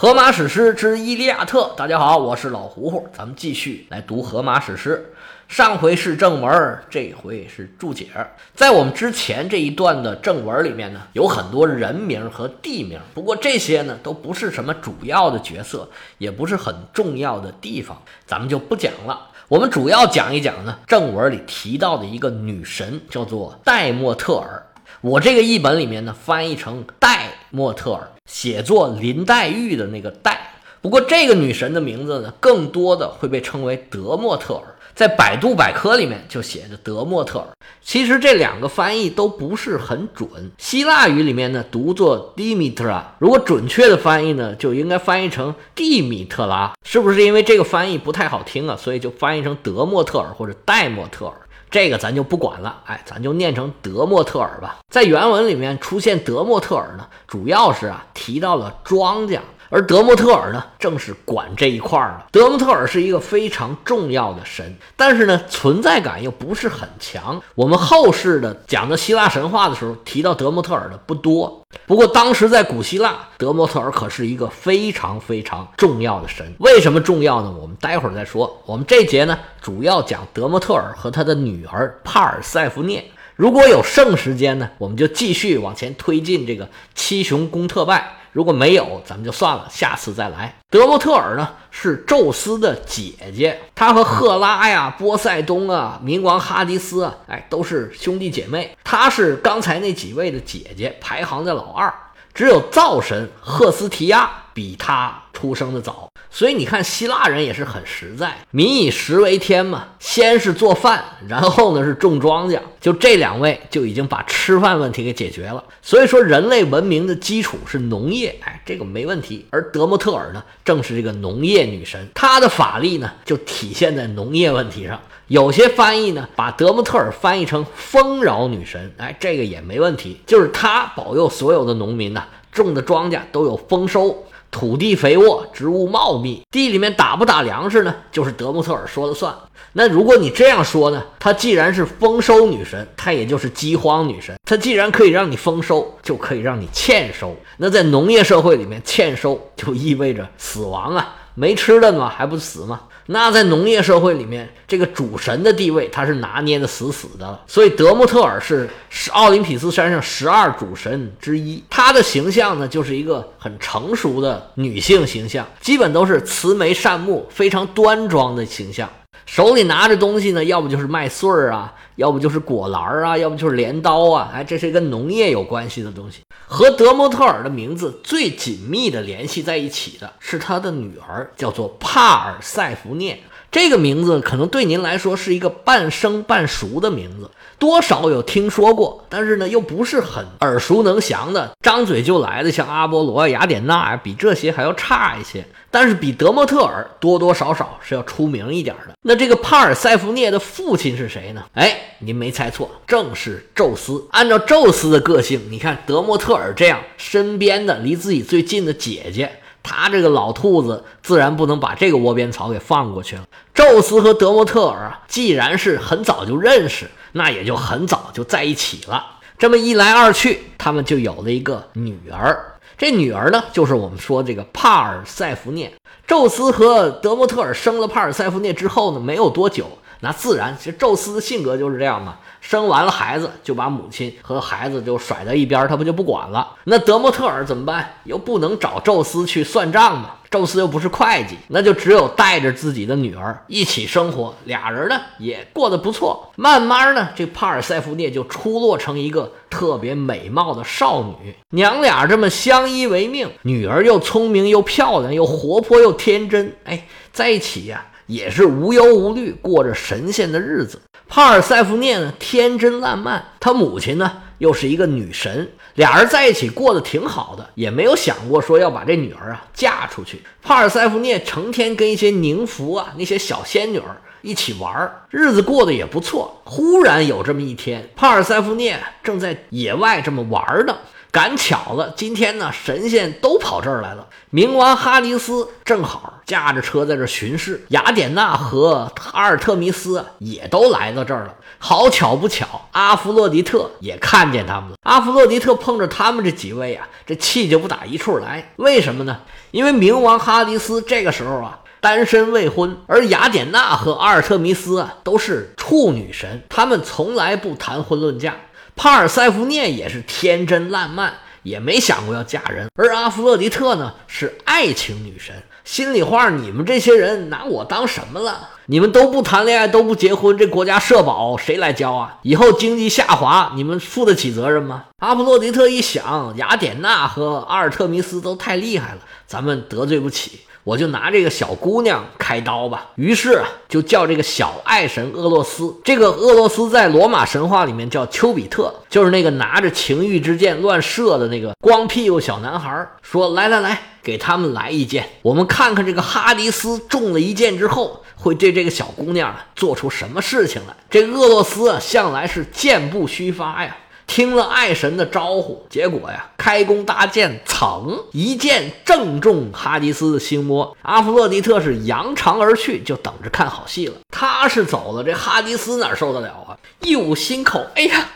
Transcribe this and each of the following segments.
荷马史诗之《伊利亚特》，大家好，我是老胡胡，咱们继续来读荷马史诗。上回是正文，这回是注解。在我们之前这一段的正文里面呢，有很多人名和地名，不过这些呢都不是什么主要的角色，也不是很重要的地方，咱们就不讲了。我们主要讲一讲呢，正文里提到的一个女神，叫做戴莫特尔。我这个译本里面呢，翻译成戴莫特尔。写作林黛玉的那个黛，不过这个女神的名字呢，更多的会被称为德莫特尔，在百度百科里面就写着德莫特尔。其实这两个翻译都不是很准，希腊语里面呢读作 Dimitra，如果准确的翻译呢，就应该翻译成蒂米特拉，是不是因为这个翻译不太好听啊？所以就翻译成德莫特尔或者戴莫特尔。这个咱就不管了，哎，咱就念成德莫特尔吧。在原文里面出现德莫特尔呢，主要是啊提到了庄稼。而德莫特尔呢，正是管这一块儿的。德莫特尔是一个非常重要的神，但是呢，存在感又不是很强。我们后世的讲的希腊神话的时候，提到德莫特尔的不多。不过当时在古希腊，德莫特尔可是一个非常非常重要的神。为什么重要呢？我们待会儿再说。我们这节呢，主要讲德莫特尔和他的女儿帕尔塞福涅。如果有剩时间呢，我们就继续往前推进这个七雄攻特拜。如果没有，咱们就算了，下次再来。德莫特尔呢是宙斯的姐姐，她和赫拉呀、波塞冬啊、冥王哈迪斯啊，哎，都是兄弟姐妹。她是刚才那几位的姐姐，排行在老二。只有灶神赫斯提亚比他出生的早。所以你看，希腊人也是很实在，民以食为天嘛。先是做饭，然后呢是种庄稼，就这两位就已经把吃饭问题给解决了。所以说，人类文明的基础是农业，哎，这个没问题。而德莫特尔呢，正是这个农业女神，她的法力呢就体现在农业问题上。有些翻译呢把德莫特尔翻译成丰饶女神，哎，这个也没问题，就是她保佑所有的农民呢种的庄稼都有丰收。土地肥沃，植物茂密，地里面打不打粮食呢？就是德穆特尔说了算。那如果你这样说呢？她既然是丰收女神，她也就是饥荒女神。她既然可以让你丰收，就可以让你欠收。那在农业社会里面，欠收就意味着死亡啊！没吃的嘛，还不死吗？那在农业社会里面，这个主神的地位他是拿捏的死死的，所以德穆特尔是奥林匹斯山上十二主神之一。他的形象呢，就是一个很成熟的女性形象，基本都是慈眉善目、非常端庄的形象。手里拿着东西呢，要不就是麦穗儿啊，要不就是果篮儿啊，要不就是镰刀啊。哎，这是跟农业有关系的东西。和德莫特尔的名字最紧密的联系在一起的是他的女儿，叫做帕尔塞福涅。这个名字可能对您来说是一个半生半熟的名字，多少有听说过，但是呢又不是很耳熟能详的，张嘴就来的，像阿波罗、雅典娜啊，比这些还要差一些。但是比德莫特尔多多少少是要出名一点的。那这个帕尔塞福涅的父亲是谁呢？哎，您没猜错，正是宙斯。按照宙斯的个性，你看德莫特尔这样身边的离自己最近的姐姐。他这个老兔子自然不能把这个窝边草给放过去了。宙斯和德莫特尔啊，既然是很早就认识，那也就很早就在一起了。这么一来二去，他们就有了一个女儿。这女儿呢，就是我们说这个帕尔塞福涅。宙斯和德莫特尔生了帕尔塞福涅之后呢，没有多久，那自然，其实宙斯的性格就是这样嘛。生完了孩子，就把母亲和孩子就甩在一边，他不就不管了？那德莫特尔怎么办？又不能找宙斯去算账嘛？宙斯又不是会计，那就只有带着自己的女儿一起生活。俩人呢也过得不错。慢慢呢，这帕尔塞福涅就出落成一个特别美貌的少女。娘俩这么相依为命，女儿又聪明又漂亮，又活泼又天真，哎，在一起呀。也是无忧无虑，过着神仙的日子。帕尔塞福涅呢，天真烂漫；他母亲呢，又是一个女神。俩人在一起过得挺好的，也没有想过说要把这女儿啊嫁出去。帕尔塞福涅成天跟一些宁芙啊那些小仙女儿一起玩儿，日子过得也不错。忽然有这么一天，帕尔塞福涅正在野外这么玩呢。赶巧了，今天呢，神仙都跑这儿来了。冥王哈迪斯正好驾着车在这巡视，雅典娜和阿尔特弥斯也都来到这儿了。好巧不巧，阿弗洛狄特也看见他们了。阿弗洛狄特碰着他们这几位啊，这气就不打一处来。为什么呢？因为冥王哈迪斯这个时候啊。单身未婚，而雅典娜和阿尔特弥斯啊都是处女神，他们从来不谈婚论嫁。帕尔塞福涅也是天真烂漫，也没想过要嫁人。而阿弗洛狄特呢是爱情女神，心里话，你们这些人拿我当什么了？你们都不谈恋爱，都不结婚，这国家社保谁来交啊？以后经济下滑，你们负得起责任吗？阿弗洛狄特一想，雅典娜和阿尔特弥斯都太厉害了，咱们得罪不起。我就拿这个小姑娘开刀吧。于是啊，就叫这个小爱神厄洛斯。这个厄洛斯在罗马神话里面叫丘比特，就是那个拿着情欲之箭乱射的那个光屁股小男孩。说来来来，给他们来一箭，我们看看这个哈迪斯中了一箭之后，会对这个小姑娘做出什么事情来。这厄洛斯啊，向来是箭不虚发呀。听了爱神的招呼，结果呀，开弓搭箭，噌，一箭正中哈迪斯的心窝。阿弗洛狄特是扬长而去，就等着看好戏了。他是走了，这哈迪斯哪受得了啊？一捂心口，哎呀，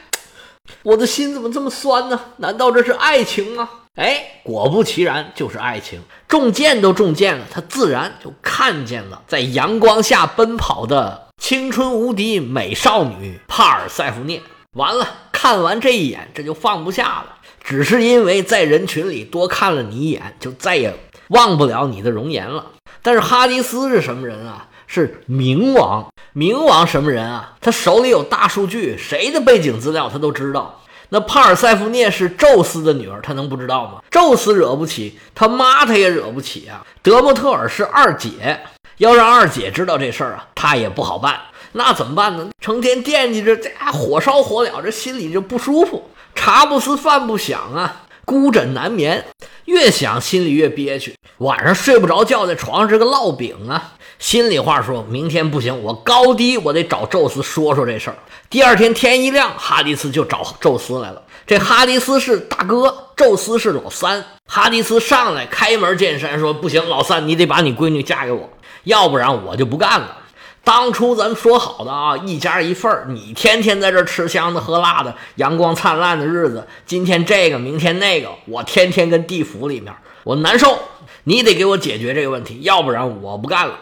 我的心怎么这么酸呢？难道这是爱情吗？哎，果不其然，就是爱情。中箭都中箭了，他自然就看见了在阳光下奔跑的青春无敌美少女帕尔塞福涅。完了，看完这一眼，这就放不下了。只是因为在人群里多看了你一眼，就再也忘不了你的容颜了。但是哈迪斯是什么人啊？是冥王。冥王什么人啊？他手里有大数据，谁的背景资料他都知道。那帕尔塞福涅是宙斯的女儿，他能不知道吗？宙斯惹不起，他妈他也惹不起啊。德莫特尔是二姐，要让二姐知道这事儿啊，他也不好办。那怎么办呢？成天惦记着，这火烧火燎，这心里就不舒服，茶不思饭不想啊，孤枕难眠，越想心里越憋屈，晚上睡不着觉，在床上这个烙饼啊。心里话说，明天不行，我高低我得找宙斯说说这事儿。第二天天一亮，哈迪斯就找宙斯来了。这哈迪斯是大哥，宙斯是老三。哈迪斯上来开门见山说：“不行，老三，你得把你闺女嫁给我，要不然我就不干了。”当初咱们说好的啊，一家一份儿。你天天在这吃香的喝辣的，阳光灿烂的日子。今天这个，明天那个，我天天跟地府里面，我难受。你得给我解决这个问题，要不然我不干了。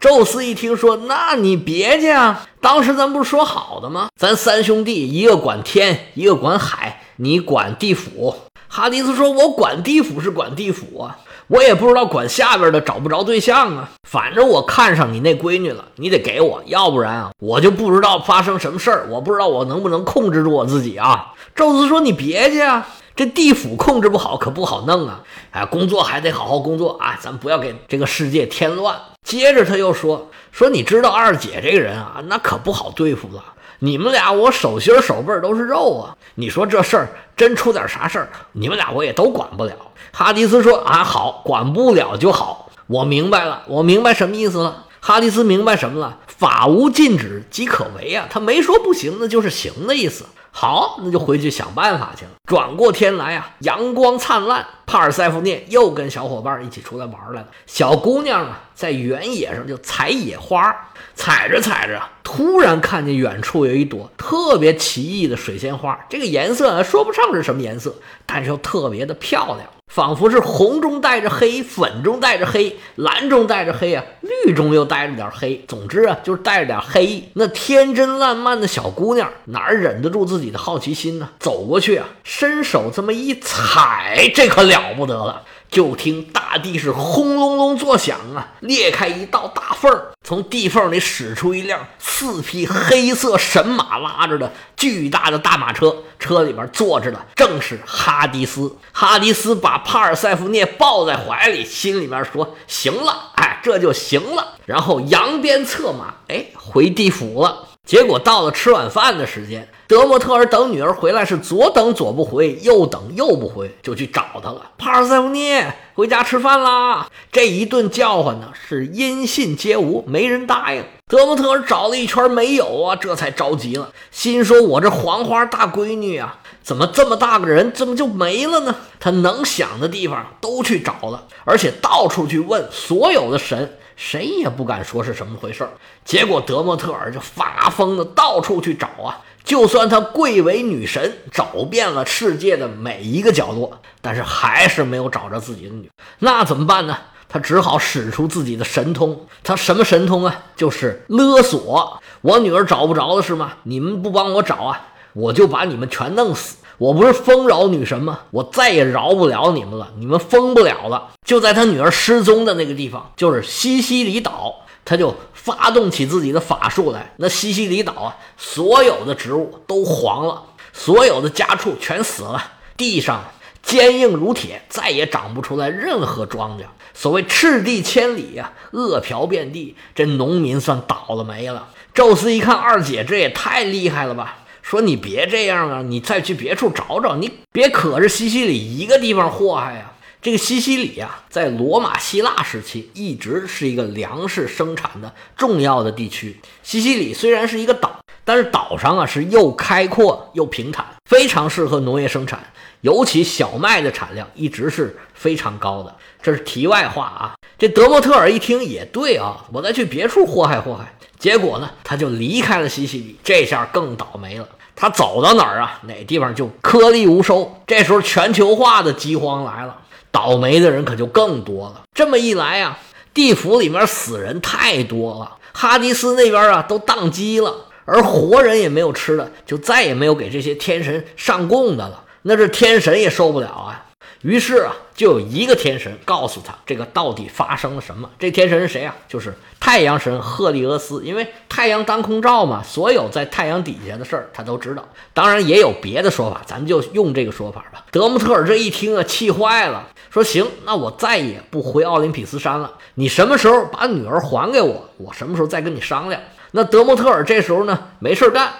宙斯一听说，那你别介啊。当时咱不是说好的吗？咱三兄弟，一个管天，一个管海，你管地府。哈迪斯说：“我管地府是管地府啊。”我也不知道管下边的找不着对象啊，反正我看上你那闺女了，你得给我，要不然啊，我就不知道发生什么事儿，我不知道我能不能控制住我自己啊。宙斯说：“你别介啊，这地府控制不好可不好弄啊。哎，工作还得好好工作啊，咱不要给这个世界添乱。”接着他又说：“说你知道二姐这个人啊，那可不好对付了。你们俩我手心手背都是肉啊，你说这事儿真出点啥事儿，你们俩我也都管不了。”哈迪斯说：“啊，好，管不了就好，我明白了，我明白什么意思了。哈迪斯明白什么了？法无禁止即可为啊，他没说不行，那就是行的意思。好，那就回去想办法去了。转过天来啊，阳光灿烂，帕尔塞福涅又跟小伙伴一起出来玩来了。小姑娘啊，在原野上就采野花，采着采着，突然看见远处有一朵特别奇异的水仙花，这个颜色啊，说不上是什么颜色，但是又特别的漂亮。”仿佛是红中带着黑，粉中带着黑，蓝中带着黑啊，绿中又带着点黑。总之啊，就是带着点黑。那天真烂漫的小姑娘哪忍得住自己的好奇心呢？走过去啊，伸手这么一踩，这可了不得了。就听大地是轰隆隆作响啊，裂开一道大缝儿，从地缝里驶出一辆四匹黑色神马拉着的巨大的大马车，车里边坐着的正是哈迪斯。哈迪斯把帕尔塞福涅抱在怀里，心里面说：“行了，哎，这就行了。”然后扬鞭策马，哎，回地府了。结果到了吃晚饭的时间，德莫特尔等女儿回来是左等左不回，右等右不回，就去找他了。帕尔塞福涅，回家吃饭啦！这一顿叫唤呢，是音信皆无，没人答应。德莫特尔找了一圈没有啊，这才着急了，心说：“我这黄花大闺女啊，怎么这么大个人，怎么就没了呢？”他能想的地方都去找了，而且到处去问所有的神。谁也不敢说是什么回事儿，结果德莫特尔就发疯的到处去找啊！就算他贵为女神，找遍了世界的每一个角落，但是还是没有找着自己的女。那怎么办呢？他只好使出自己的神通。他什么神通啊？就是勒索。我女儿找不着了是吗？你们不帮我找啊，我就把你们全弄死。我不是丰饶女神吗？我再也饶不了你们了，你们疯不了了。就在他女儿失踪的那个地方，就是西西里岛，他就发动起自己的法术来。那西西里岛啊，所有的植物都黄了，所有的家畜全死了，地上坚硬如铁，再也长不出来任何庄稼。所谓赤地千里呀，饿殍遍地，这农民算倒了霉了。宙斯一看二姐，这也太厉害了吧！说你别这样啊，你再去别处找找，你别可着西西里一个地方祸害呀。这个西西里呀，在罗马希腊时期一直是一个粮食生产的重要的地区。西西里虽然是一个岛，但是岛上啊是又开阔又平坦，非常适合农业生产，尤其小麦的产量一直是非常高的。这是题外话啊。这德莫特尔一听也对啊，我再去别处祸害祸害。结果呢，他就离开了西西里，这下更倒霉了。他走到哪儿啊，哪地方就颗粒无收。这时候全球化的饥荒来了，倒霉的人可就更多了。这么一来啊，地府里面死人太多了，哈迪斯那边啊都宕机了，而活人也没有吃的，就再也没有给这些天神上供的了。那这天神也受不了啊。于是啊，就有一个天神告诉他，这个到底发生了什么？这天神是谁啊？就是太阳神赫利俄斯。因为太阳当空照嘛，所有在太阳底下的事儿他都知道。当然也有别的说法，咱们就用这个说法吧。德莫特尔这一听啊，气坏了，说：“行，那我再也不回奥林匹斯山了。你什么时候把女儿还给我，我什么时候再跟你商量。”那德莫特尔这时候呢，没事干。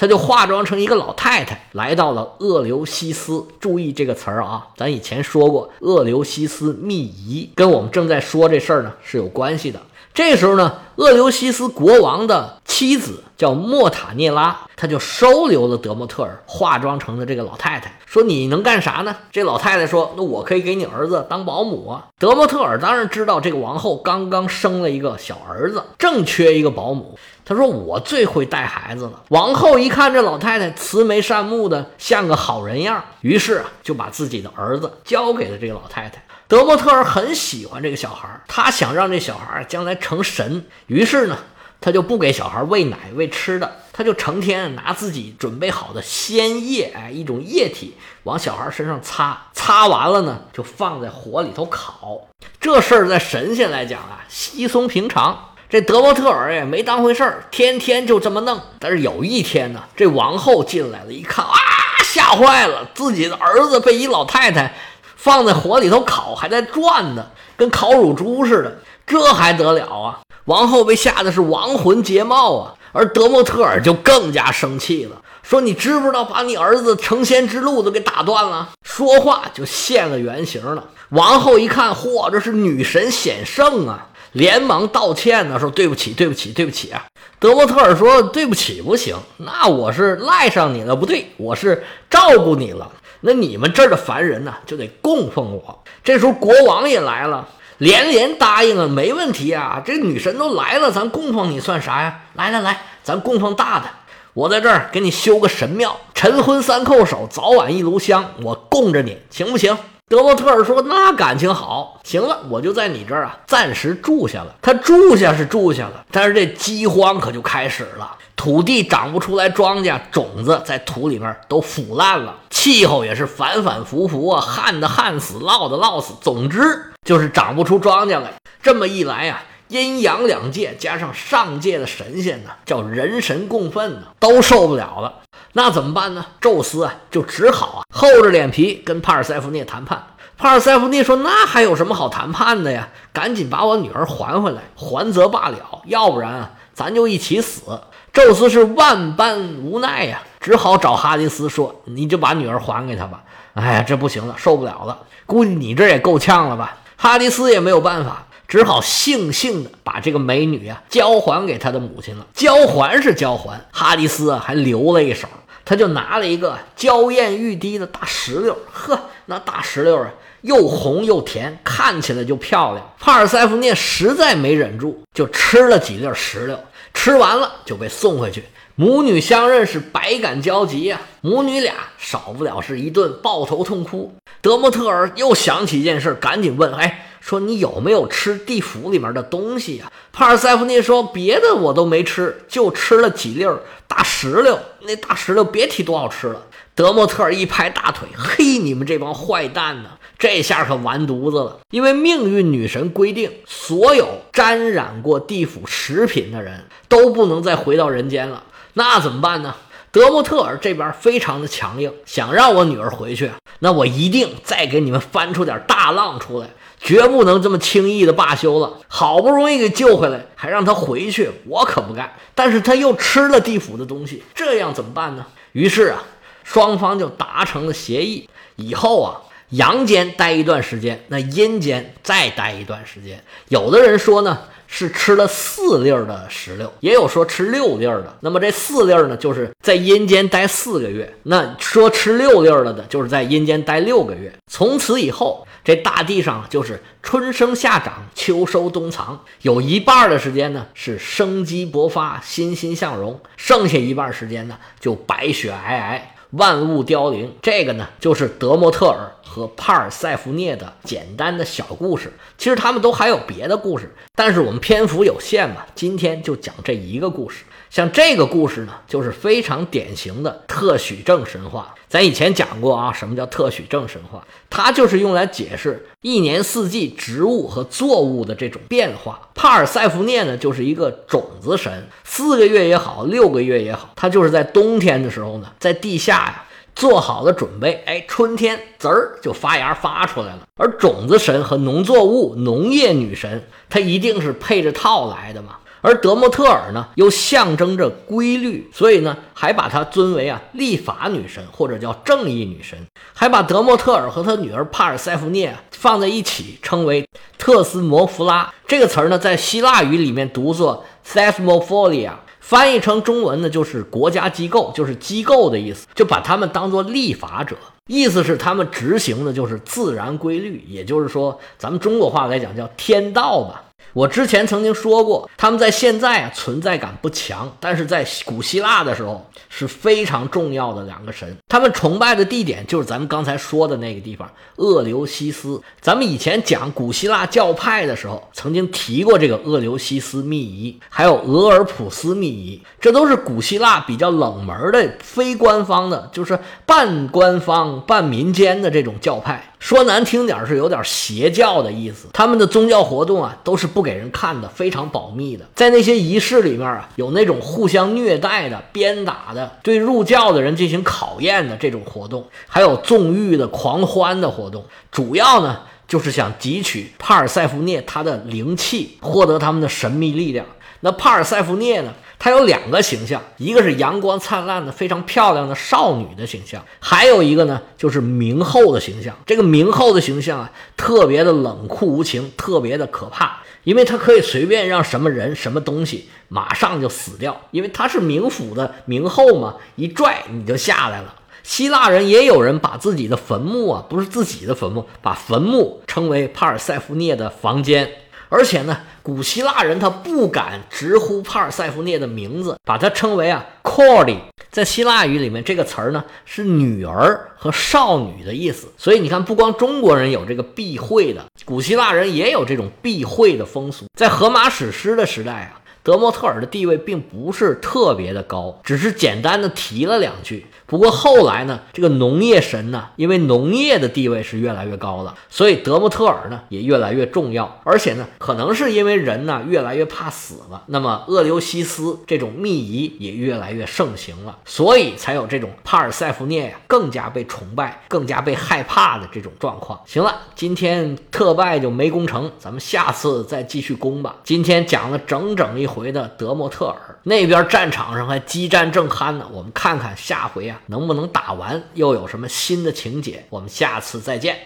他就化妆成一个老太太，来到了厄留西斯。注意这个词儿啊，咱以前说过，厄留西斯密仪跟我们正在说这事儿呢是有关系的。这时候呢，厄留西斯国王的妻子叫莫塔涅拉，他就收留了德莫特尔化妆成的这个老太太，说你能干啥呢？这老太太说，那我可以给你儿子当保姆啊。德莫特尔当然知道这个王后刚刚生了一个小儿子，正缺一个保姆。他说我最会带孩子了。王后一看这老太太慈眉善目的，像个好人样，于是啊就把自己的儿子交给了这个老太太。德莫特尔很喜欢这个小孩，他想让这小孩将来成神。于是呢，他就不给小孩喂奶喂吃的，他就成天拿自己准备好的鲜液，哎，一种液体往小孩身上擦，擦完了呢，就放在火里头烤。这事儿在神仙来讲啊，稀松平常。这德莫特尔也没当回事儿，天天就这么弄。但是有一天呢，这王后进来了，一看啊，吓坏了，自己的儿子被一老太太。放在火里头烤，还在转呢，跟烤乳猪似的，这还得了啊！王后被吓得是亡魂皆冒啊，而德莫特尔就更加生气了，说：“你知不知道把你儿子成仙之路都给打断了？”说话就现了原形了。王后一看，嚯，这是女神显圣啊，连忙道歉呢，说：“对不起，对不起，对不起啊！”德莫特尔说：“对不起不行，那我是赖上你了，不对，我是照顾你了。”那你们这儿的凡人呢，就得供奉我。这时候国王也来了，连连答应了，没问题啊。这女神都来了，咱供奉你算啥呀？来来来，咱供奉大的。我在这儿给你修个神庙，晨昏三叩首，早晚一炉香，我供着你，行不行？德莫特尔说：“那感情好，行了，我就在你这儿啊，暂时住下了。”他住下是住下了，但是这饥荒可就开始了，土地长不出来庄稼，种子在土里面都腐烂了，气候也是反反复复啊，旱的旱死，涝的涝死，总之就是长不出庄稼来。这么一来呀，阴阳两界加上上界的神仙呢，叫人神共愤呢，都受不了了。那怎么办呢？宙斯啊，就只好啊，厚着脸皮跟帕尔塞福涅谈判。帕尔塞福涅说：“那还有什么好谈判的呀？赶紧把我女儿还回来，还则罢了，要不然啊，咱就一起死。”宙斯是万般无奈呀，只好找哈迪斯说：“你就把女儿还给他吧。”哎呀，这不行了，受不了了，估计你这也够呛了吧？哈迪斯也没有办法，只好悻悻的把这个美女啊交还给他的母亲了。交还是交还，哈迪斯啊还留了一手，他就拿了一个娇艳欲滴的大石榴，呵，那大石榴啊又红又甜，看起来就漂亮。帕尔塞福涅实在没忍住，就吃了几粒石榴。吃完了就被送回去，母女相认是百感交集呀。母女俩少不了是一顿抱头痛哭。德莫特尔又想起一件事，赶紧问：“哎，说你有没有吃地府里面的东西呀？”帕尔塞福涅说：“别的我都没吃，就吃了几粒大石榴。那大石榴别提多好吃了。”德莫特尔一拍大腿：“嘿，你们这帮坏蛋呢！这下可完犊子了！因为命运女神规定，所有沾染过地府食品的人都不能再回到人间了。那怎么办呢？德莫特尔这边非常的强硬，想让我女儿回去，那我一定再给你们翻出点大浪出来，绝不能这么轻易的罢休了。好不容易给救回来，还让他回去，我可不干。但是他又吃了地府的东西，这样怎么办呢？于是啊。双方就达成了协议，以后啊，阳间待一段时间，那阴间再待一段时间。有的人说呢，是吃了四粒儿的石榴，也有说吃六粒儿的。那么这四粒儿呢，就是在阴间待四个月。那说吃六粒儿了的，就是在阴间待六个月。从此以后，这大地上就是春生夏长，秋收冬藏，有一半的时间呢是生机勃发，欣欣向荣，剩下一半时间呢就白雪皑皑。万物凋零，这个呢就是德莫特尔和帕尔塞福涅的简单的小故事。其实他们都还有别的故事，但是我们篇幅有限嘛，今天就讲这一个故事。像这个故事呢，就是非常典型的特许证神话。咱以前讲过啊，什么叫特许证神话？它就是用来解释一年四季植物和作物的这种变化。帕尔塞福涅呢，就是一个种子神，四个月也好，六个月也好，它就是在冬天的时候呢，在地下呀做好了准备，哎，春天滋儿就发芽发出来了。而种子神和农作物、农业女神，它一定是配着套来的嘛。而德莫特尔呢，又象征着规律，所以呢，还把她尊为啊立法女神，或者叫正义女神，还把德莫特尔和他女儿帕尔塞福涅放在一起，称为特斯摩弗拉。这个词儿呢，在希腊语里面读作 Thesmophilia，翻译成中文呢，就是国家机构，就是机构的意思，就把他们当做立法者，意思是他们执行的就是自然规律，也就是说，咱们中国话来讲叫天道吧。我之前曾经说过，他们在现在啊存在感不强，但是在古希腊的时候是非常重要的两个神。他们崇拜的地点就是咱们刚才说的那个地方——厄流西斯。咱们以前讲古希腊教派的时候，曾经提过这个厄流西斯密仪，还有俄尔普斯密仪，这都是古希腊比较冷门的、非官方的，就是半官方半民间的这种教派。说难听点是有点邪教的意思，他们的宗教活动啊都是不给人看的，非常保密的。在那些仪式里面啊，有那种互相虐待的、鞭打的，对入教的人进行考验的这种活动，还有纵欲的、狂欢的活动。主要呢就是想汲取帕尔塞福涅他的灵气，获得他们的神秘力量。那帕尔塞福涅呢？她有两个形象，一个是阳光灿烂的、非常漂亮的少女的形象，还有一个呢，就是明后的形象。这个明后的形象啊，特别的冷酷无情，特别的可怕，因为她可以随便让什么人、什么东西马上就死掉，因为她是冥府的冥后嘛，一拽你就下来了。希腊人也有人把自己的坟墓啊，不是自己的坟墓，把坟墓称为帕尔塞福涅的房间。而且呢，古希腊人他不敢直呼帕尔塞福涅的名字，把它称为啊 c o r d y 在希腊语里面，这个词儿呢是女儿和少女的意思。所以你看，不光中国人有这个避讳的，古希腊人也有这种避讳的风俗。在荷马史诗的时代啊，德莫特尔的地位并不是特别的高，只是简单的提了两句。不过后来呢，这个农业神呢，因为农业的地位是越来越高了，所以德莫特尔呢也越来越重要。而且呢，可能是因为人呢越来越怕死了，那么厄留西斯这种秘仪也越来越盛行了，所以才有这种帕尔塞福涅呀更加被崇拜、更加被害怕的这种状况。行了，今天特拜就没攻成，咱们下次再继续攻吧。今天讲了整整一回的德莫特尔，那边战场上还激战正酣呢。我们看看下回啊能不能打完，又有什么新的情节？我们下次再见。